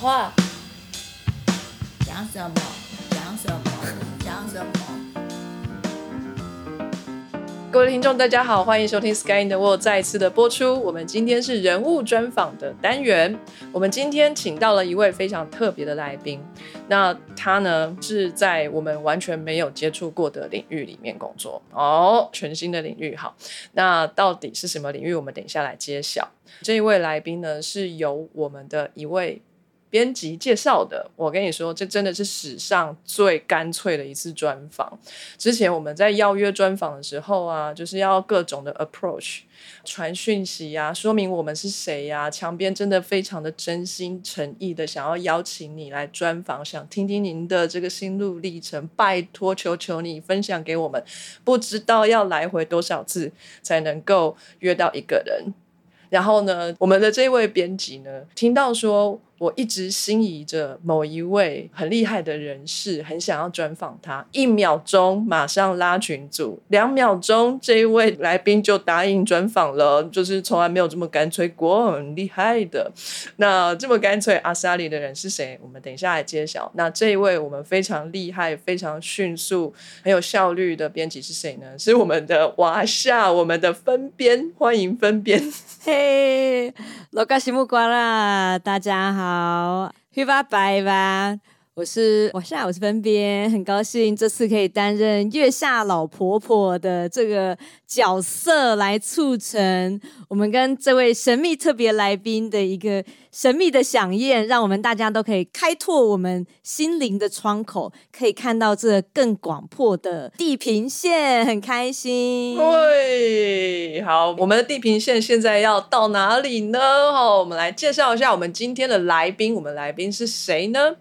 话，讲什么？讲什么？讲什么？各位听众，大家好，欢迎收听《Sky in the World》再次的播出。我们今天是人物专访的单元，我们今天请到了一位非常特别的来宾。那他呢是在我们完全没有接触过的领域里面工作哦，全新的领域。好，那到底是什么领域？我们等一下来揭晓。这一位来宾呢是由我们的一位。编辑介绍的，我跟你说，这真的是史上最干脆的一次专访。之前我们在邀约专访的时候啊，就是要各种的 approach，传讯息呀，说明我们是谁呀。墙边真的非常的真心诚意的想要邀请你来专访，想听听您的这个心路历程，拜托求求你分享给我们。不知道要来回多少次才能够约到一个人。然后呢，我们的这位编辑呢，听到说。我一直心仪着某一位很厉害的人士，很想要专访他。一秒钟马上拉群组，两秒钟这一位来宾就答应专访了，就是从来没有这么干脆过，很厉害的。那这么干脆阿萨里的人是谁？我们等一下来揭晓。那这一位我们非常厉害、非常迅速、很有效率的编辑是谁呢？是我们的华夏，我们的分编，欢迎分编。嘿，罗嘎西木瓜啦，大家好。好，黑发白吧。我是我现在我是分边，很高兴这次可以担任月下老婆婆的这个角色，来促成我们跟这位神秘特别来宾的一个神秘的飨宴，让我们大家都可以开拓我们心灵的窗口，可以看到这更广阔的地平线，很开心。对，好，我们的地平线现在要到哪里呢？好，我们来介绍一下我们今天的来宾，我们来宾是谁呢？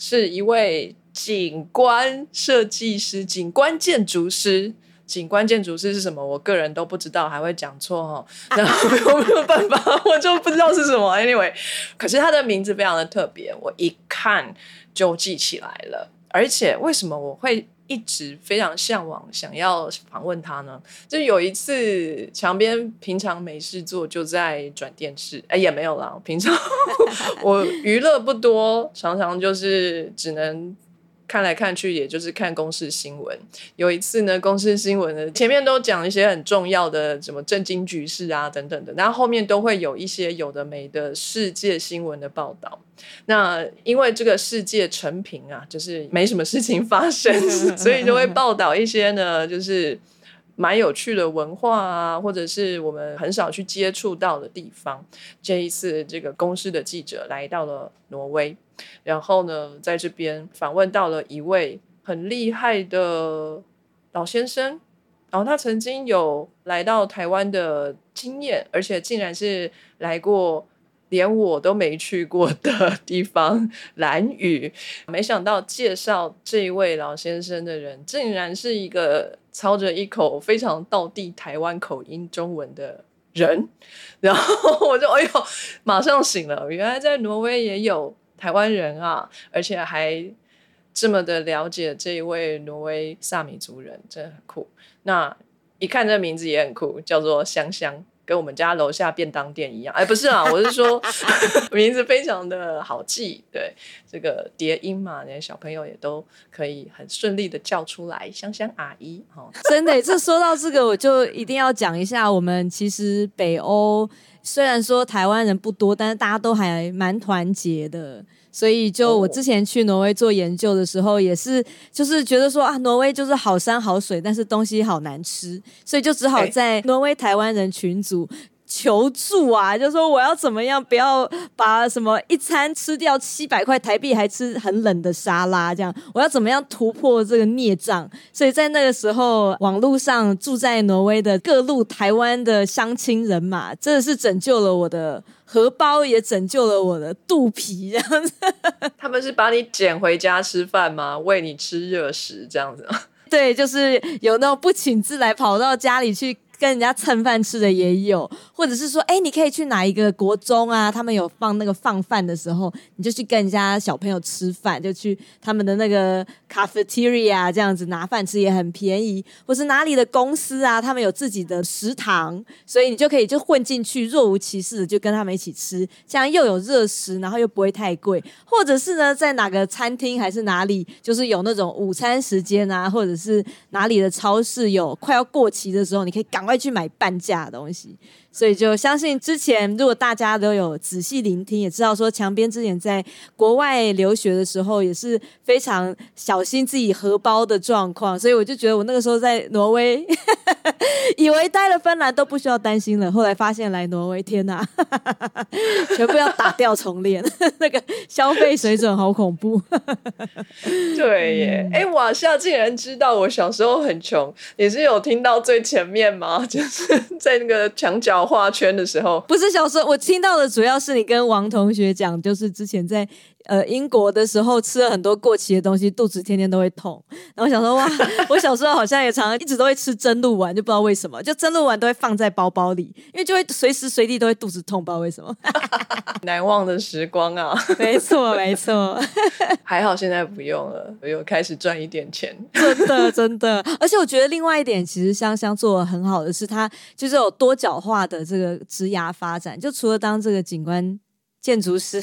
是一位景观设计师、景观建筑师。景观建筑师是什么？我个人都不知道，还会讲错哈。然后我没有办法，我就不知道是什么。Anyway，可是他的名字非常的特别，我一看就记起来了。而且为什么我会？一直非常向往，想要访问他呢。就有一次，墙边平常没事做，就在转电视。哎，也没有啦。平常 我娱乐不多，常常就是只能。看来看去，也就是看公司新闻。有一次呢，公司新闻呢前面都讲一些很重要的什么震惊局势啊等等的，然后后面都会有一些有的没的世界新闻的报道。那因为这个世界成平啊，就是没什么事情发生，所以就会报道一些呢，就是蛮有趣的文化啊，或者是我们很少去接触到的地方。这一次，这个公司的记者来到了挪威。然后呢，在这边访问到了一位很厉害的老先生，然后他曾经有来到台湾的经验，而且竟然是来过连我都没去过的地方——蓝屿。没想到介绍这一位老先生的人，竟然是一个操着一口非常道地台湾口音中文的人。然后我就哎呦，马上醒了，原来在挪威也有。台湾人啊，而且还这么的了解这一位挪威萨米族人，真的很酷。那一看这名字也很酷，叫做香香，跟我们家楼下便当店一样。哎，不是啊，我是说 名字非常的好记。对，这个叠音嘛，那些小朋友也都可以很顺利的叫出来，香香阿姨。哦，真的，这说到这个，我就一定要讲一下，我们其实北欧。虽然说台湾人不多，但是大家都还蛮团结的，所以就我之前去挪威做研究的时候，也是就是觉得说啊，挪威就是好山好水，但是东西好难吃，所以就只好在挪威台湾人群组。求助啊！就说我要怎么样，不要把什么一餐吃掉七百块台币，还吃很冷的沙拉，这样我要怎么样突破这个孽障？所以在那个时候，网络上住在挪威的各路台湾的乡亲人马，真的是拯救了我的荷包，也拯救了我的肚皮。这样子，他们是把你捡回家吃饭吗？喂你吃热食这样子？对，就是有那种不请自来跑到家里去。跟人家蹭饭吃的也有，或者是说，哎，你可以去哪一个国中啊？他们有放那个放饭的时候，你就去跟人家小朋友吃饭，就去他们的那个 cafeteria 这样子拿饭吃也很便宜，或是哪里的公司啊，他们有自己的食堂，所以你就可以就混进去，若无其事就跟他们一起吃，这样又有热食，然后又不会太贵，或者是呢，在哪个餐厅还是哪里，就是有那种午餐时间啊，或者是哪里的超市有快要过期的时候，你可以赶快去买半价的东西。所以就相信之前，如果大家都有仔细聆听，也知道说墙边之前在国外留学的时候，也是非常小心自己荷包的状况。所以我就觉得我那个时候在挪威，以为待了芬兰都不需要担心了，后来发现来挪威，天哪，全部要打掉重练，那个消费水准好恐怖。对耶，哎，瓦夏竟然知道我小时候很穷，也是有听到最前面吗？就是在那个墙角。画圈的时候，不是小时候，我听到的主要是你跟王同学讲，就是之前在。呃，英国的时候吃了很多过期的东西，肚子天天都会痛。然后想说，哇，我小时候好像也常常一直都会吃蒸鹿丸，就不知道为什么，就蒸鹿丸都会放在包包里，因为就会随时随地都会肚子痛，不知道为什么。难忘的时光啊！没错，没错。还好现在不用了，我又开始赚一点钱。真的，真的。而且我觉得另外一点，其实香香做的很好的是，它就是有多角化的这个职涯发展，就除了当这个景观。建筑师，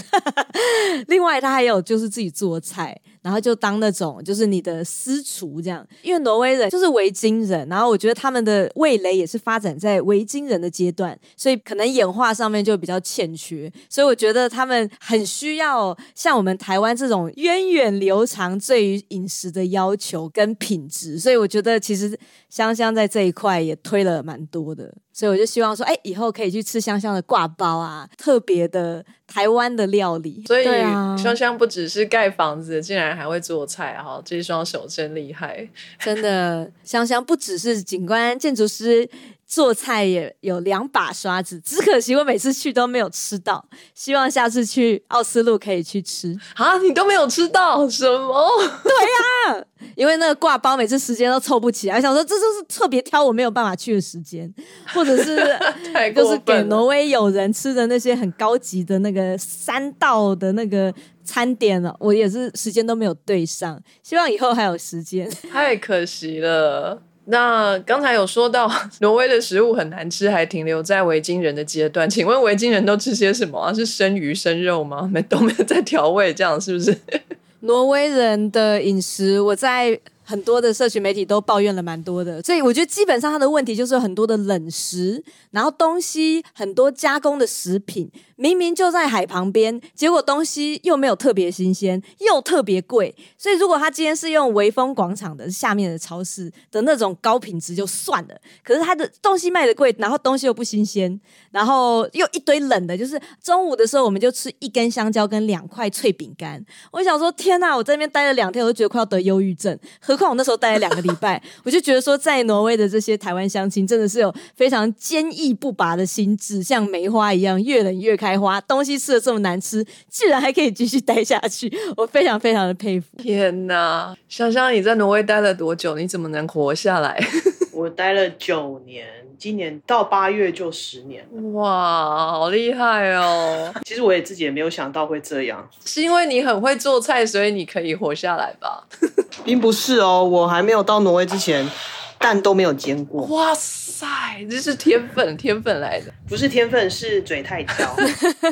另外他还有就是自己做菜，然后就当那种就是你的私厨这样。因为挪威人就是维京人，然后我觉得他们的味蕾也是发展在维京人的阶段，所以可能演化上面就比较欠缺。所以我觉得他们很需要像我们台湾这种源远流长对于饮食的要求跟品质。所以我觉得其实香香在这一块也推了蛮多的。所以我就希望说，哎，以后可以去吃香香的挂包啊，特别的台湾的料理。所以香香不只是盖房子，竟然还会做菜哈，这双手真厉害，真的。香香不只是景观建筑师。做菜也有两把刷子，只可惜我每次去都没有吃到。希望下次去奥斯陆可以去吃啊！你都没有吃到什么？对呀，因为那个挂包每次时间都凑不起来，想说这就是特别挑我没有办法去的时间，或者是 就是给挪威友人吃的那些很高级的那个三道的那个餐点了，我也是时间都没有对上。希望以后还有时间，太可惜了。那刚才有说到 挪威的食物很难吃，还停留在维京人的阶段。请问维京人都吃些什么啊？是生鱼生肉吗？没都没有在调味，这样是不是？挪威人的饮食，我在。很多的社群媒体都抱怨了蛮多的，所以我觉得基本上他的问题就是很多的冷食，然后东西很多加工的食品，明明就在海旁边，结果东西又没有特别新鲜，又特别贵。所以如果他今天是用维丰广场的下面的超市的那种高品质就算了，可是他的东西卖的贵，然后东西又不新鲜，然后又一堆冷的，就是中午的时候我们就吃一根香蕉跟两块脆饼干。我想说，天哪！我在那边待了两天，我都觉得快要得忧郁症。何况我那时候待了两个礼拜，我就觉得说，在挪威的这些台湾乡亲真的是有非常坚毅不拔的心智，像梅花一样越冷越开花。东西吃的这么难吃，居然还可以继续待下去，我非常非常的佩服。天哪，香香你在挪威待了多久？你怎么能活下来？我待了九年，今年到八月就十年了。哇，好厉害哦！其实我也自己也没有想到会这样，是因为你很会做菜，所以你可以活下来吧？并不是哦，我还没有到挪威之前。蛋都没有煎过，哇塞，这是天分，天分来的，不是天分，是嘴太挑。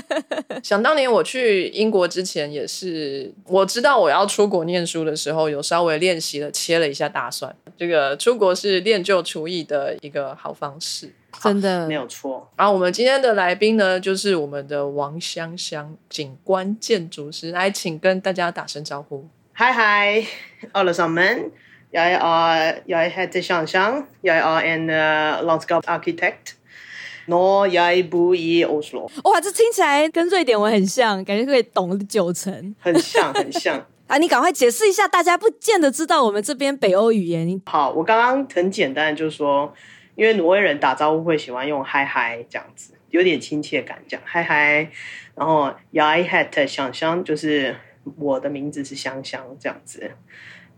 想当年我去英国之前，也是我知道我要出国念书的时候，有稍微练习了切了一下大蒜。这个出国是练就厨艺的一个好方式，真的没有错。然后我们今天的来宾呢，就是我们的王香香景观建筑师，来，请跟大家打声招呼。嗨嗨，alle sammen。Jag är, jag heter Shanshan. Jag är en uh, landskapsarkitekt. Nå, jag bor i Oslo. 哇，这听起来跟瑞典文很像，感觉可以懂九成。很像，很像。啊，你赶快解释一下，大家不见得知道我们这边北欧语言。好，我刚刚很简单，就是说，因为挪威人打招呼会喜欢用嗨嗨这样子，有点亲切感，讲嗨嗨。然后 jag heter 香香，就是我的名字是香香这样子。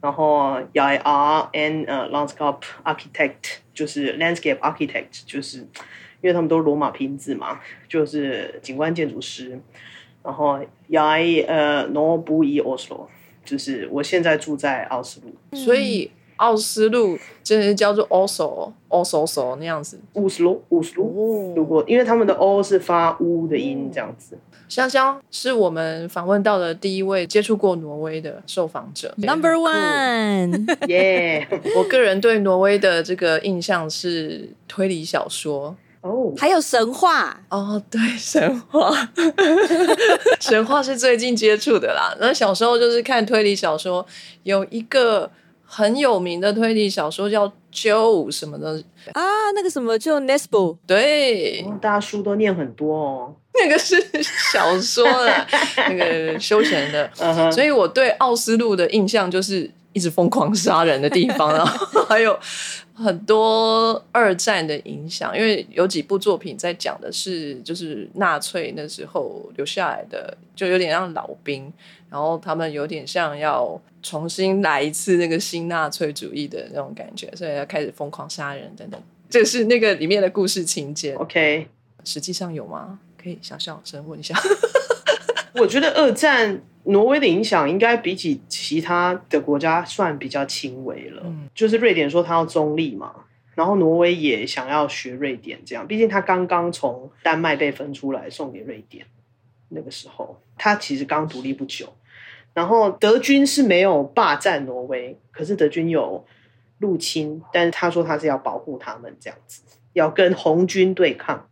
然后，Y R N，呃，landscape architect，就是 landscape architect，就是因为他们都是罗马拼字嘛，就是景观建筑师。然后，I，呃，Norbury Oslo 就是我现在住在奥斯陆。所以奥斯陆真的是叫做 Oslo Oslo so 那样子。乌斯陆，乌斯陆。如果因为他们的 o 是发乌的音，这样子。香香是我们访问到的第一位接触过挪威的受访者。Number one，耶！我个人对挪威的这个印象是推理小说。哦，还有神话，哦，对，神话，神话是最近接触的啦。那小时候就是看推理小说，有一个很有名的推理小说叫《Joe》什么的，啊，那个什么就 Nesbo，对，哦大家书都念很多哦。那个是小说啦，那个休闲的。所以我对奥斯陆的印象就是一直疯狂杀人的地方，然后还有很多二战的影响，因为有几部作品在讲的是就是纳粹那时候留下来的，就有点像老兵，然后他们有点像要重新来一次那个新纳粹主义的那种感觉，所以要开始疯狂杀人等等。这是那个里面的故事情节，OK，实际上有吗？可以小小声问一下。我觉得二战挪威的影响应该比起其他的国家算比较轻微了。嗯就是瑞典说他要中立嘛，然后挪威也想要学瑞典，这样，毕竟他刚刚从丹麦被分出来送给瑞典，那个时候他其实刚独立不久。然后德军是没有霸占挪威，可是德军有入侵，但是他说他是要保护他们这样子，要跟红军对抗。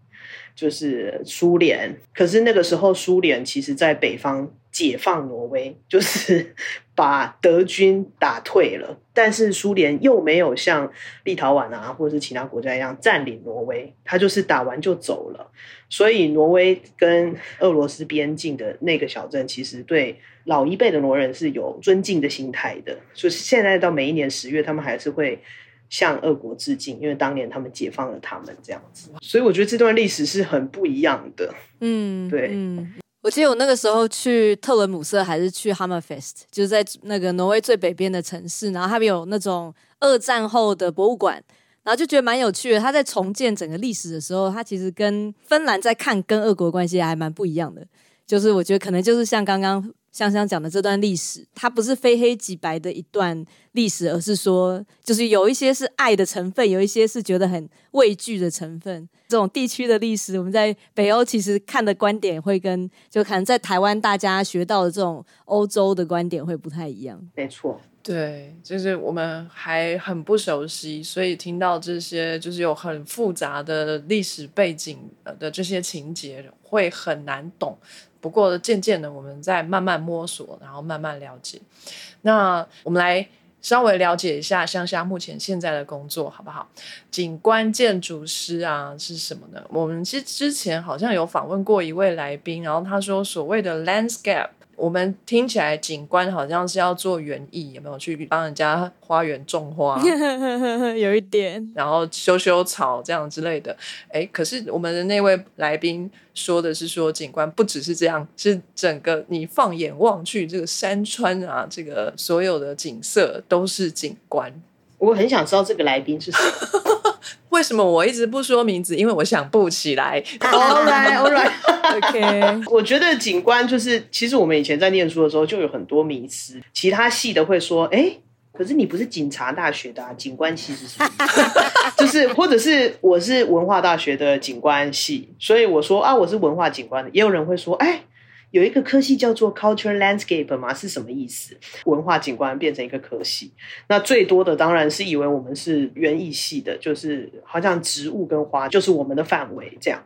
就是苏联，可是那个时候苏联其实在北方解放挪威，就是 把德军打退了，但是苏联又没有像立陶宛啊或者是其他国家一样占领挪威，他就是打完就走了。所以挪威跟俄罗斯边境的那个小镇，其实对老一辈的挪人是有尊敬的心态的，所以现在到每一年十月，他们还是会。向俄国致敬，因为当年他们解放了他们这样子，所以我觉得这段历史是很不一样的。嗯，对嗯。我记得我那个时候去特伦姆瑟还是去 Hammerfest，就是在那个挪威最北边的城市，然后他们有那种二战后的博物馆，然后就觉得蛮有趣的。他在重建整个历史的时候，他其实跟芬兰在看跟俄国关系还蛮不一样的。就是我觉得可能就是像刚刚香香讲的这段历史，它不是非黑即白的一段历史，而是说就是有一些是爱的成分，有一些是觉得很畏惧的成分。这种地区的历史，我们在北欧其实看的观点会跟就可能在台湾大家学到的这种欧洲的观点会不太一样。没错，对，就是我们还很不熟悉，所以听到这些就是有很复杂的历史背景的这些情节，会很难懂。不过渐渐的，我们在慢慢摸索，然后慢慢了解。那我们来稍微了解一下香香目前现在的工作，好不好？景观建筑师啊是什么呢？我们其实之前好像有访问过一位来宾，然后他说所谓的 landscape。我们听起来景观好像是要做园艺，有没有去帮人家花园种花，有一点，然后修修草这样之类的？哎，可是我们的那位来宾说的是说景观不只是这样，是整个你放眼望去，这个山川啊，这个所有的景色都是景观。我很想知道这个来宾是谁。为什么我一直不说名字？因为我想不起来。All right, all right。OK，我觉得景观就是，其实我们以前在念书的时候就有很多迷思，其他系的会说，哎。可是你不是警察大学的啊，警官系是什么？就是或者是我是文化大学的警官系，所以我说啊，我是文化警官的。也有人会说，哎，有一个科系叫做 Culture Landscape 嘛，是什么意思？文化景观变成一个科系，那最多的当然是以为我们是园艺系的，就是好像植物跟花就是我们的范围这样。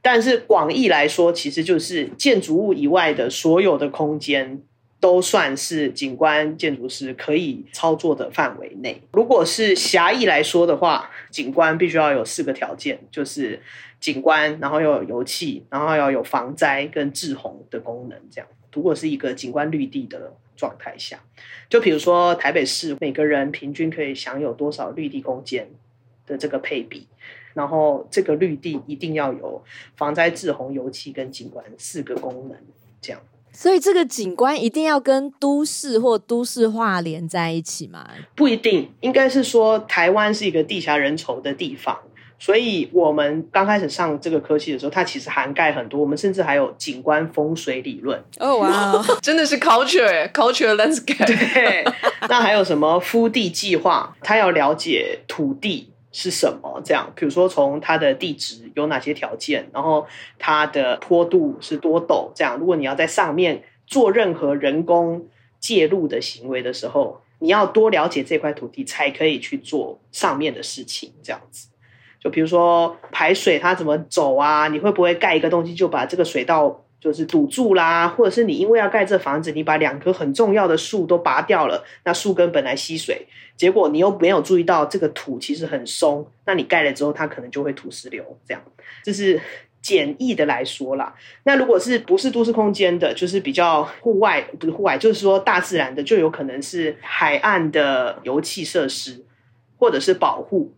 但是广义来说，其实就是建筑物以外的所有的空间。都算是景观建筑师可以操作的范围内。如果是狭义来说的话，景观必须要有四个条件，就是景观，然后又有油气，然后要有防灾跟治洪的功能。这样，如果是一个景观绿地的状态下，就比如说台北市每个人平均可以享有多少绿地空间的这个配比。然后这个绿地一定要有防灾、治洪、油气跟景观四个功能，这样。所以这个景观一定要跟都市或都市化连在一起吗？不一定，应该是说台湾是一个地狭人稠的地方，所以我们刚开始上这个科系的时候，它其实涵盖很多，我们甚至还有景观风水理论。哦哇，真的是 culture culture landscape。对，那还有什么敷地计划？他要了解土地是什么，这样，比如说从它的地质有哪些条件，然后它的坡度是多陡，这样，如果你要在上面做任何人工介入的行为的时候，你要多了解这块土地，才可以去做上面的事情，这样子。就比如说排水它怎么走啊？你会不会盖一个东西就把这个水道就是堵住啦？或者是你因为要盖这房子，你把两棵很重要的树都拔掉了，那树根本来吸水，结果你又没有注意到这个土其实很松，那你盖了之后它可能就会土石流，这样这是简易的来说啦。那如果是不是都市空间的，就是比较户外，不是户外，就是说大自然的，就有可能是海岸的油气设施，或者是保护。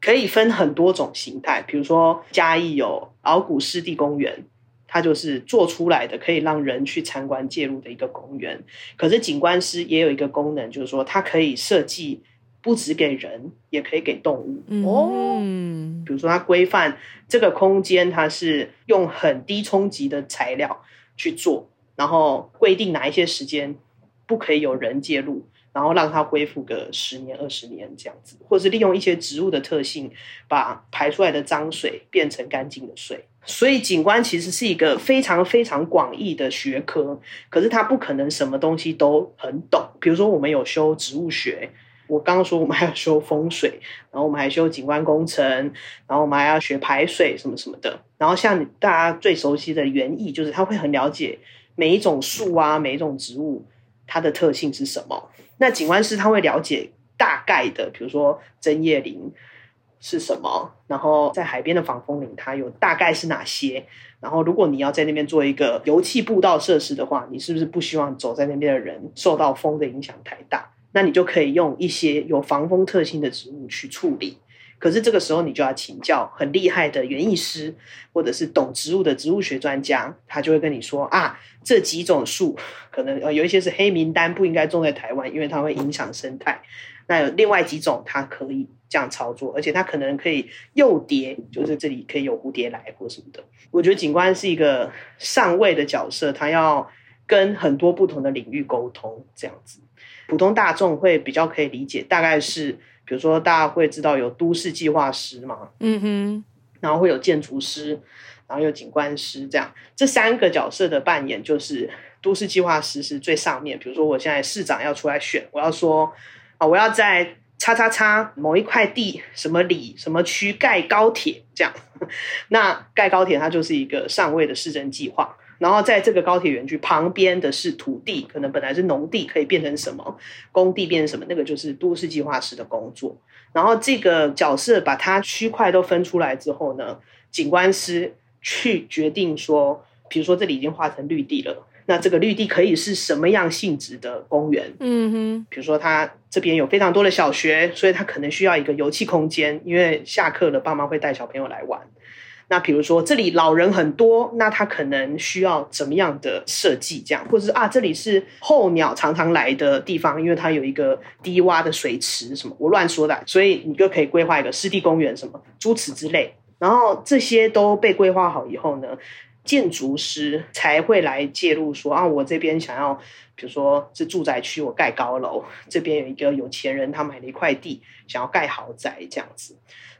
可以分很多种形态，比如说嘉义有鳌骨湿地公园，它就是做出来的可以让人去参观介入的一个公园。可是景观师也有一个功能，就是说它可以设计不只给人，也可以给动物。哦，比如说它规范这个空间，它是用很低冲击的材料去做，然后规定哪一些时间不可以有人介入。然后让它恢复个十年、二十年这样子，或者是利用一些植物的特性，把排出来的脏水变成干净的水。所以景观其实是一个非常非常广义的学科，可是它不可能什么东西都很懂。比如说，我们有修植物学，我刚刚说我们还要修风水，然后我们还修景观工程，然后我们还要学排水什么什么的。然后像大家最熟悉的园艺，就是他会很了解每一种树啊，每一种植物它的特性是什么。那景观师他会了解大概的，比如说针叶林是什么，然后在海边的防风林它有大概是哪些，然后如果你要在那边做一个油气步道设施的话，你是不是不希望走在那边的人受到风的影响太大？那你就可以用一些有防风特性的植物去处理。可是这个时候，你就要请教很厉害的园艺师，或者是懂植物的植物学专家，他就会跟你说啊，这几种树可能呃有一些是黑名单，不应该种在台湾，因为它会影响生态。那有另外几种，它可以这样操作，而且它可能可以诱蝶，就是这里可以有蝴蝶来或什么的。我觉得景观是一个上位的角色，他要跟很多不同的领域沟通，这样子，普通大众会比较可以理解，大概是。比如说，大家会知道有都市计划师嘛，嗯哼，然后会有建筑师，然后有景观师，这样这三个角色的扮演，就是都市计划师是最上面。比如说，我现在市长要出来选，我要说啊，我要在叉叉叉某一块地什么里什么区盖高铁，这样，那盖高铁它就是一个上位的市政计划。然后在这个高铁园区旁边的是土地，可能本来是农地，可以变成什么工地，变成什么，那个就是都市计划师的工作。然后这个角色把它区块都分出来之后呢，景观师去决定说，比如说这里已经划成绿地了，那这个绿地可以是什么样性质的公园？嗯哼，比如说它这边有非常多的小学，所以它可能需要一个游憩空间，因为下课了，爸妈会带小朋友来玩。那比如说这里老人很多，那他可能需要怎么样的设计？这样，或者是啊，这里是候鸟常常来的地方，因为它有一个低洼的水池什么，我乱说的，所以你就可以规划一个湿地公园什么诸此之类。然后这些都被规划好以后呢，建筑师才会来介入说啊，我这边想要，比如说是住宅区，我盖高楼，这边有一个有钱人他买了一块地，想要盖豪宅这样子。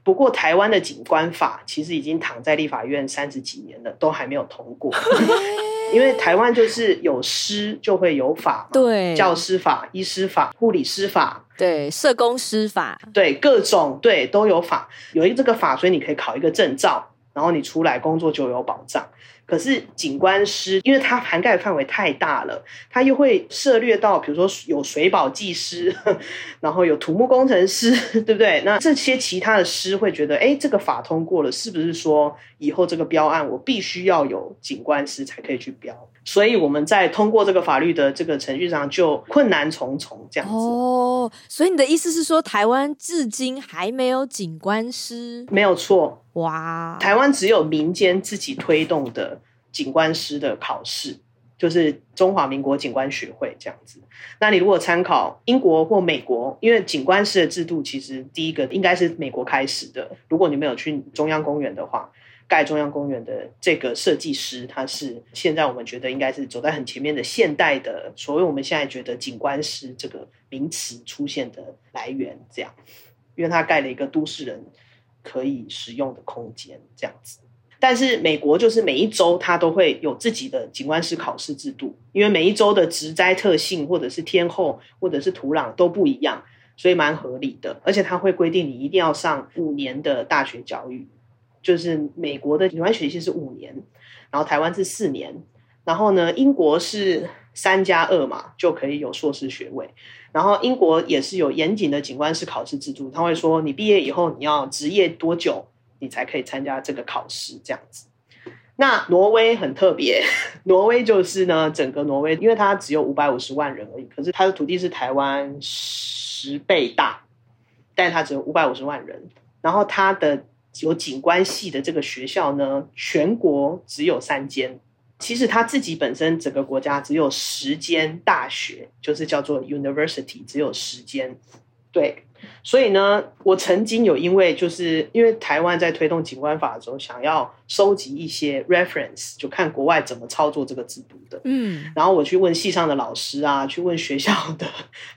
不过，台湾的景观法其实已经躺在立法院三十几年了，都还没有通过。因为台湾就是有师就会有法，对，教师法、医师法、护理师法，对，社工师法，对，各种对都有法，有一个这个法，所以你可以考一个证照，然后你出来工作就有保障。可是景观师，因为它涵盖范围太大了，它又会涉略到，比如说有水保技师，然后有土木工程师，对不对？那这些其他的师会觉得，哎，这个法通过了，是不是说以后这个标案我必须要有景观师才可以去标？所以我们在通过这个法律的这个程序上就困难重重，这样子。哦，所以你的意思是说，台湾至今还没有景观师？没有错。哇，台湾只有民间自己推动的景观师的考试，就是中华民国景观学会这样子。那你如果参考英国或美国，因为景观师的制度其实第一个应该是美国开始的。如果你没有去中央公园的话，盖中央公园的这个设计师，他是现在我们觉得应该是走在很前面的现代的所谓我们现在觉得景观师这个名词出现的来源，这样，因为他盖了一个都市人可以使用的空间，这样子。但是美国就是每一州它都会有自己的景观师考试制度，因为每一州的植栽特性或者是天候或者是土壤都不一样，所以蛮合理的。而且它会规定你一定要上五年的大学教育。就是美国的景观学系是五年，然后台湾是四年，然后呢，英国是三加二嘛，就可以有硕士学位。然后英国也是有严谨的景观师考试制度，他会说你毕业以后你要职业多久，你才可以参加这个考试这样子。那挪威很特别，挪威就是呢，整个挪威因为它只有五百五十万人而已，可是它的土地是台湾十倍大，但是它只有五百五十万人，然后它的。有景观系的这个学校呢，全国只有三间。其实他自己本身整个国家只有十间大学，就是叫做 university，只有十间。对，所以呢，我曾经有因为就是因为台湾在推动景观法的时候，想要收集一些 reference，就看国外怎么操作这个制度的。嗯，然后我去问系上的老师啊，去问学校的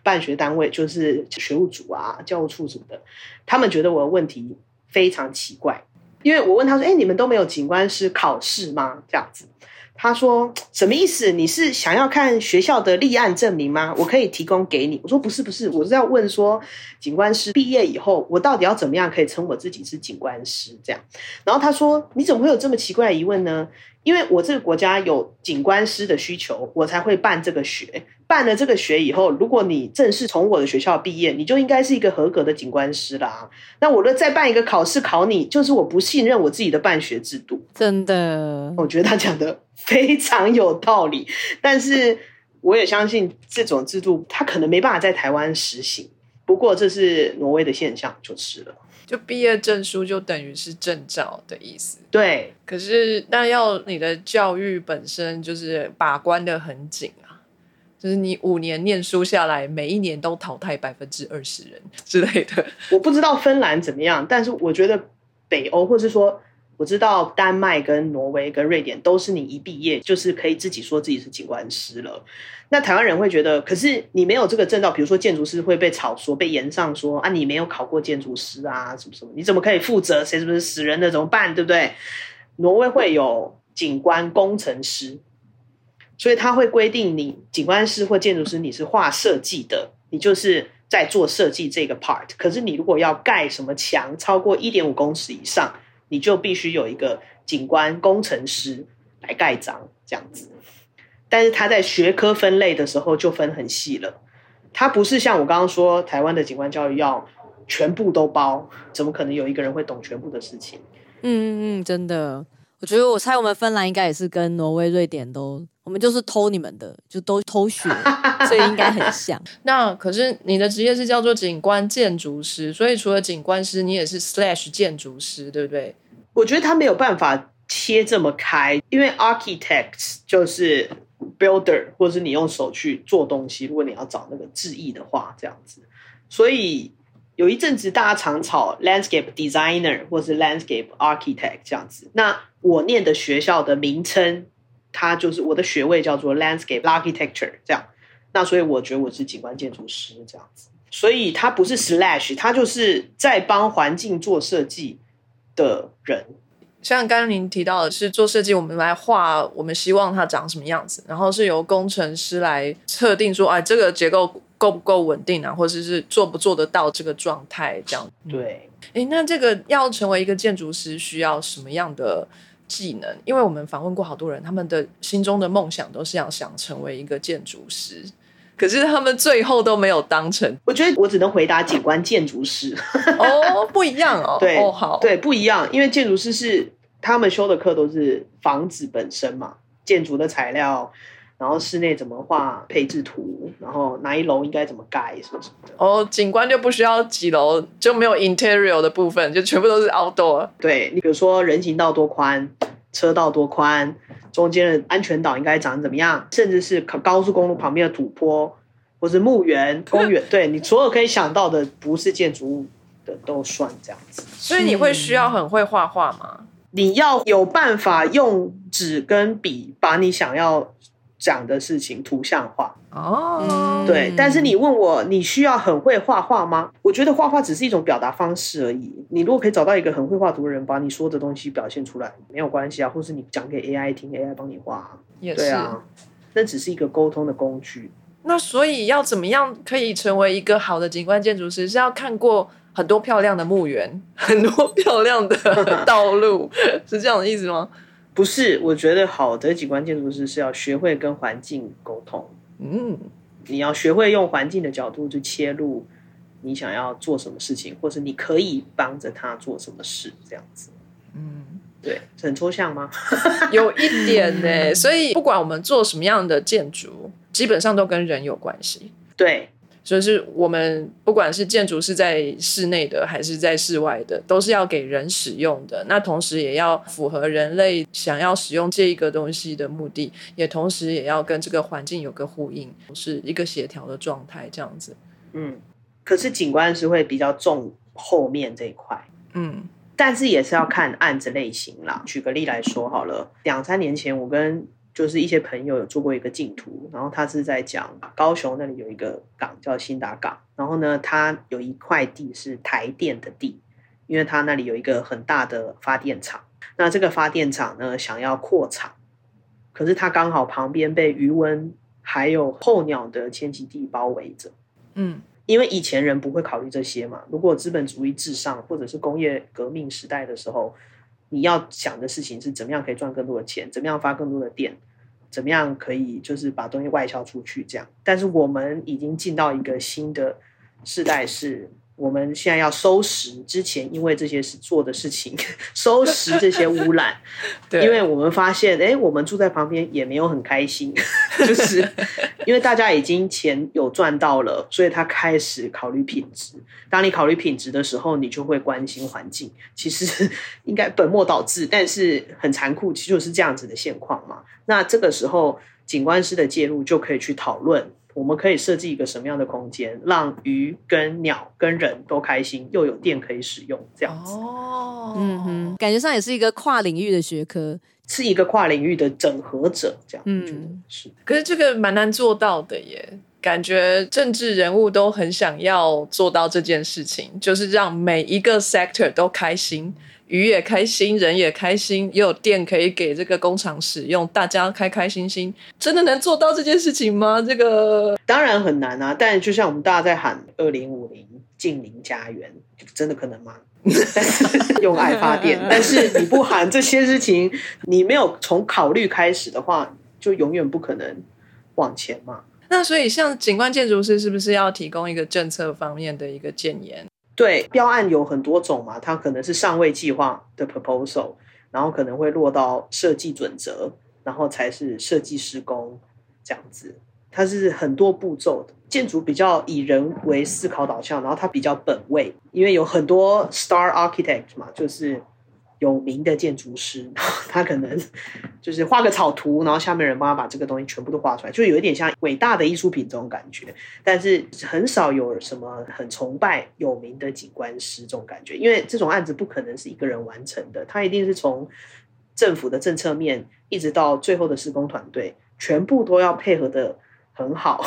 办学单位，就是学务组啊、教务处什么的，他们觉得我的问题。非常奇怪，因为我问他说：“哎，你们都没有景观师考试吗？”这样子，他说：“什么意思？你是想要看学校的立案证明吗？我可以提供给你。”我说：“不是，不是，我是要问说，景观师毕业以后，我到底要怎么样可以称我自己是景观师？”这样，然后他说：“你怎么会有这么奇怪的疑问呢？”因为我这个国家有景观师的需求，我才会办这个学。办了这个学以后，如果你正式从我的学校毕业，你就应该是一个合格的警官师啦。那我若再办一个考试考你，就是我不信任我自己的办学制度。真的，我觉得他讲的非常有道理。但是我也相信这种制度，他可能没办法在台湾实行。不过这是挪威的现象，就是了。就毕业证书就等于是证照的意思。对，可是那要你的教育本身就是把关的很紧啊。就是你五年念书下来，每一年都淘汰百分之二十人 之类的。我不知道芬兰怎么样，但是我觉得北欧，或是说我知道丹麦、跟挪威、跟瑞典，都是你一毕业就是可以自己说自己是景观师了。那台湾人会觉得，可是你没有这个证照，比如说建筑师会被炒说、被延上说啊，你没有考过建筑师啊，什么什么，你怎么可以负责？谁是不是死人的怎么办？对不对？挪威会有景观工程师。所以他会规定你景观师或建筑师，你是画设计的，你就是在做设计这个 part。可是你如果要盖什么墙超过一点五公尺以上，你就必须有一个景观工程师来盖章这样子。但是他在学科分类的时候就分很细了，他不是像我刚刚说台湾的景观教育要全部都包，怎么可能有一个人会懂全部的事情？嗯嗯嗯，真的。我觉得我猜我们芬兰应该也是跟挪威、瑞典都，我们就是偷你们的，就都偷学，所以应该很像。那可是你的职业是叫做景观建筑师，所以除了景观师，你也是 slash 建筑师，对不对？我觉得他没有办法切这么开，因为 architects 就是 builder，或者是你用手去做东西。如果你要找那个字义的话，这样子，所以。有一阵子，大家常吵 landscape designer 或是 landscape architect 这样子。那我念的学校的名称，它就是我的学位叫做 landscape architecture 这样。那所以我觉得我是景观建筑师这样子。所以他不是 slash，他就是在帮环境做设计的人。像刚刚您提到的是做设计，我们来画，我们希望它长什么样子，然后是由工程师来测定说，哎，这个结构。够不够稳定啊，或者是做不做得到这个状态？这样对。哎，那这个要成为一个建筑师，需要什么样的技能？因为我们访问过好多人，他们的心中的梦想都是要想成为一个建筑师，可是他们最后都没有当成。我觉得我只能回答景观建筑师。哦，不一样哦。对，哦好，对，不一样，因为建筑师是他们修的课都是房子本身嘛，建筑的材料。然后室内怎么画配置图，然后哪一楼应该怎么盖什么什么的。哦，景观就不需要几楼，就没有 interior 的部分，就全部都是 outdoor。对你比如说人行道多宽，车道多宽，中间的安全岛应该长怎么样，甚至是高高速公路旁边的土坡，或是墓园、公园，对你所有可以想到的不是建筑物的都算这样子。所以你会需要很会画画吗？你要有办法用纸跟笔把你想要讲的事情图像化。哦，对，但是你问我，你需要很会画画吗？我觉得画画只是一种表达方式而已。你如果可以找到一个很会画图的人，把你说的东西表现出来，没有关系啊。或是你讲给 AI 听，AI 帮你画，也是。对啊，那只是一个沟通的工具。那所以要怎么样可以成为一个好的景观建筑师？是要看过很多漂亮的墓园，很多漂亮的道路，是这样的意思吗？不是，我觉得好的景观建筑师是要学会跟环境沟通。嗯，你要学会用环境的角度去切入，你想要做什么事情，或是你可以帮着他做什么事，这样子。嗯，对，很抽象吗？有一点呢。所以不管我们做什么样的建筑，基本上都跟人有关系。对。就是我们不管是建筑是在室内的还是在室外的，都是要给人使用的。那同时也要符合人类想要使用这一个东西的目的，也同时也要跟这个环境有个呼应，是一个协调的状态，这样子。嗯，可是景观是会比较重后面这一块，嗯，但是也是要看案子类型啦。举个例来说好了，两三年前我跟就是一些朋友有做过一个净图，然后他是在讲高雄那里有一个港叫新达港，然后呢，他有一块地是台电的地，因为他那里有一个很大的发电厂，那这个发电厂呢想要扩厂，可是它刚好旁边被余温还有候鸟的迁徙地包围着，嗯，因为以前人不会考虑这些嘛，如果资本主义至上或者是工业革命时代的时候，你要想的事情是怎么样可以赚更多的钱，怎么样发更多的电。怎么样可以就是把东西外销出去这样？但是我们已经进到一个新的世代，是我们现在要收拾之前因为这些事做的事情，收拾这些污染。对，因为我们发现，哎，我们住在旁边也没有很开心，就是 因为大家已经钱有赚到了，所以他开始考虑品质。当你考虑品质的时候，你就会关心环境。其实应该本末倒置，但是很残酷，其实就是这样子的现况嘛。那这个时候，景观师的介入就可以去讨论，我们可以设计一个什么样的空间，让鱼跟鸟跟人都开心，又有电可以使用，这样子。哦，嗯哼，感觉上也是一个跨领域的学科，是一个跨领域的整合者，这样。嗯，是。可是这个蛮难做到的耶。感觉政治人物都很想要做到这件事情，就是让每一个 sector 都开心，鱼也开心，人也开心，也有电可以给这个工厂使用，大家开开心心，真的能做到这件事情吗？这个当然很难啊！但就像我们大家在喊“二零五零近邻家园”，真的可能吗？用爱发电，但是你不喊这些事情，你没有从考虑开始的话，就永远不可能往前嘛。那所以，像景观建筑师是不是要提供一个政策方面的一个建言？对，标案有很多种嘛，它可能是上位计划的 proposal，然后可能会落到设计准则，然后才是设计施工这样子。它是很多步骤的，建筑比较以人为思考导向，然后它比较本位，因为有很多 star architect 嘛，就是。有名的建筑师，他可能就是画个草图，然后下面人帮他把这个东西全部都画出来，就有一点像伟大的艺术品这种感觉。但是很少有什么很崇拜有名的景观师这种感觉，因为这种案子不可能是一个人完成的，他一定是从政府的政策面一直到最后的施工团队，全部都要配合的很好，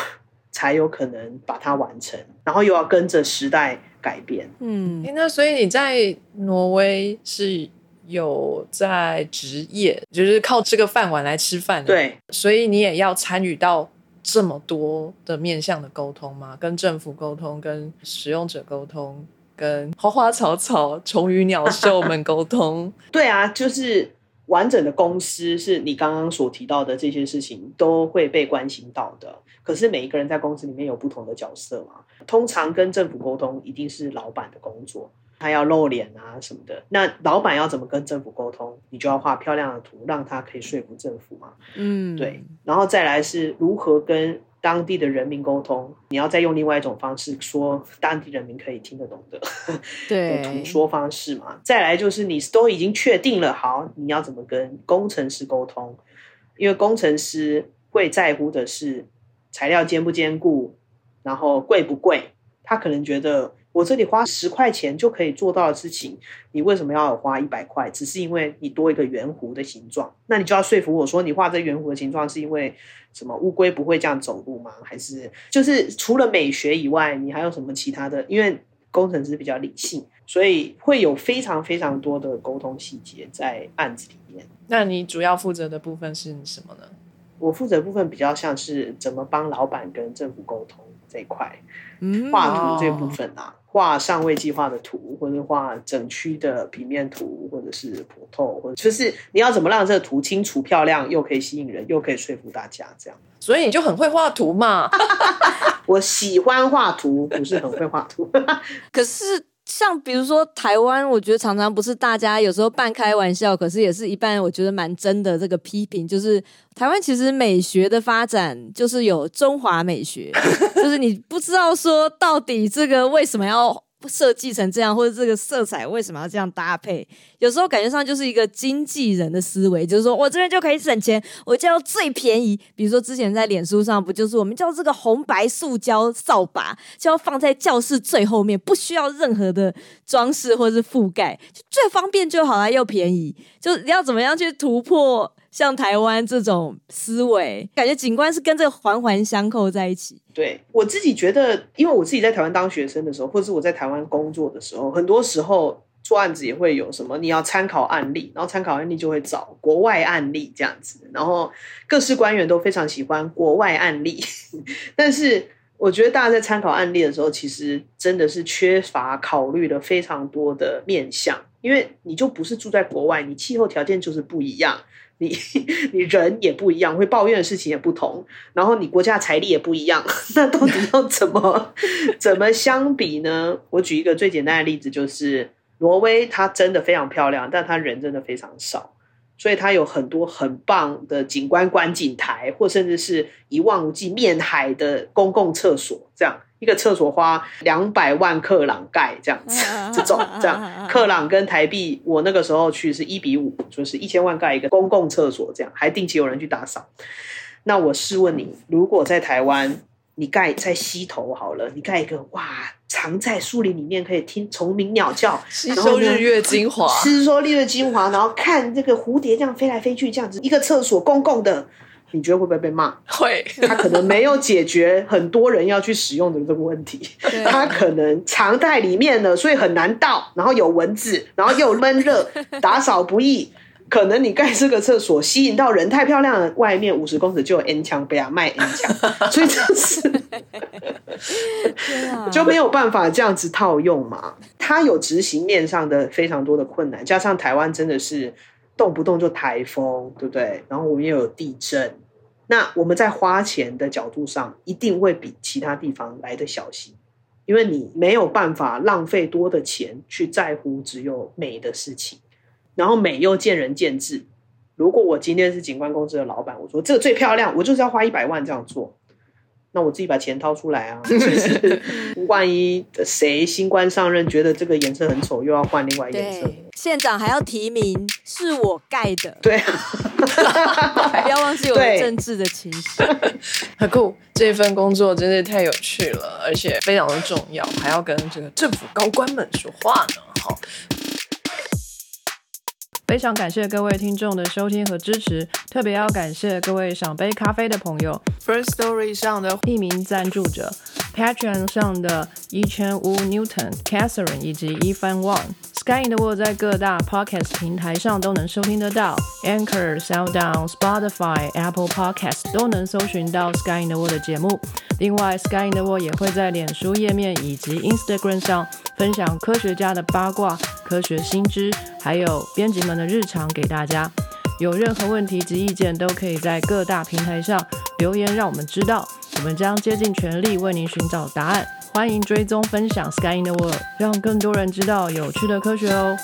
才有可能把它完成，然后又要跟着时代改变。嗯，那所以你在挪威是？有在职业，就是靠这个饭碗来吃饭。对，所以你也要参与到这么多的面向的沟通吗？跟政府沟通，跟使用者沟通，跟花花草草、虫鱼鸟兽们沟通。对啊，就是完整的公司，是你刚刚所提到的这些事情都会被关心到的。可是每一个人在公司里面有不同的角色嘛，通常跟政府沟通一定是老板的工作。他要露脸啊什么的，那老板要怎么跟政府沟通？你就要画漂亮的图，让他可以说服政府嘛。嗯，对。然后再来是如何跟当地的人民沟通，你要再用另外一种方式说当地人民可以听得懂的的对图说方式嘛。再来就是你都已经确定了，好，你要怎么跟工程师沟通？因为工程师会在乎的是材料坚不坚固，然后贵不贵。他可能觉得我这里花十块钱就可以做到的事情，你为什么要花一百块？只是因为你多一个圆弧的形状，那你就要说服我说，你画这圆弧的形状是因为什么？乌龟不会这样走路吗？还是就是除了美学以外，你还有什么其他的？因为工程师比较理性，所以会有非常非常多的沟通细节在案子里面。那你主要负责的部分是什么呢？我负责的部分比较像是怎么帮老板跟政府沟通这一块，嗯画图这部分啊，画上位计划的图，或者画整区的平面图，或者是普透，或者就是你要怎么让这个图清楚漂亮，又可以吸引人，又可以说服大家，这样。所以你就很会画图嘛。我喜欢画图，不是很会画图。可是像比如说台湾，我觉得常常不是大家有时候半开玩笑，可是也是一半我觉得蛮真的这个批评，就是台湾其实美学的发展就是有中华美学，就是你不知道说到底这个为什么要。设计成这样，或者这个色彩为什么要这样搭配？有时候感觉上就是一个经纪人的思维，就是说我这边就可以省钱，我就要最便宜。比如说之前在脸书上，不就是我们叫这个红白塑胶扫把，就要放在教室最后面，不需要任何的装饰或者是覆盖，就最方便就好了，又便宜。就你要怎么样去突破像台湾这种思维？感觉景观是跟这个环环相扣在一起。对我自己觉得，因为我自己在台湾当学生的时候，或者是我在台湾工作的时候，很多时候做案子也会有什么，你要参考案例，然后参考案例就会找国外案例这样子，然后各式官员都非常喜欢国外案例，但是我觉得大家在参考案例的时候，其实真的是缺乏考虑了非常多的面向，因为你就不是住在国外，你气候条件就是不一样。你 你人也不一样，会抱怨的事情也不同，然后你国家财力也不一样，那到底要怎么 怎么相比呢？我举一个最简单的例子，就是挪威，它真的非常漂亮，但它人真的非常少，所以它有很多很棒的景观观景台，或甚至是一望无际面海的公共厕所，这样。一个厕所花两百万克朗盖这样子，这种这样克朗跟台币，我那个时候去是一比五，就是一千万盖一个公共厕所，这样还定期有人去打扫。那我试问你，如果在台湾，你盖在溪头好了，你盖一个哇，藏在树林里面可以听虫鸣鸟叫，吸收日月精华，吸收日月精华，然后看这个蝴蝶这样飞来飞去，这样子一个厕所公共的。你觉得会不会被骂？会，他可能没有解决很多人要去使用的这个问题。他可能藏在里面了，所以很难倒，然后有蚊子，然后又闷热，打扫不易。可能你盖这个厕所吸引到人太漂亮了，外面五十公尺就有 N 枪被他卖 N 枪，所以这是 就没有办法这样子套用嘛。他有执行面上的非常多的困难，加上台湾真的是动不动就台风，对不对？然后我们又有地震。那我们在花钱的角度上，一定会比其他地方来的小心，因为你没有办法浪费多的钱去在乎只有美的事情，然后美又见仁见智。如果我今天是景观公司的老板，我说这个最漂亮，我就是要花一百万这样做。那我自己把钱掏出来啊！就是 万一谁新官上任，觉得这个颜色很丑，又要换另外颜色，县长还要提名是我盖的，对，不要忘记有政治的情绪。很酷，这份工作真是太有趣了，而且非常的重要，还要跟这个政府高官们说话呢。好。非常感谢各位听众的收听和支持，特别要感谢各位赏杯咖啡的朋友，First Story 上的匿名赞助者，Patreon 上的一千五 Newton、Catherine 以及 Evan Sky in the World 在各大 Podcast 平台上都能收听得到，Anchor、SoundOn、Spotify、Apple Podcast 都能搜寻到 Sky in the World 的节目。另外，Sky in the World 也会在脸书页面以及 Instagram 上分享科学家的八卦、科学新知，还有编辑们的。日常给大家，有任何问题及意见，都可以在各大平台上留言，让我们知道，我们将竭尽全力为您寻找答案。欢迎追踪分享 Sky in the World，让更多人知道有趣的科学哦。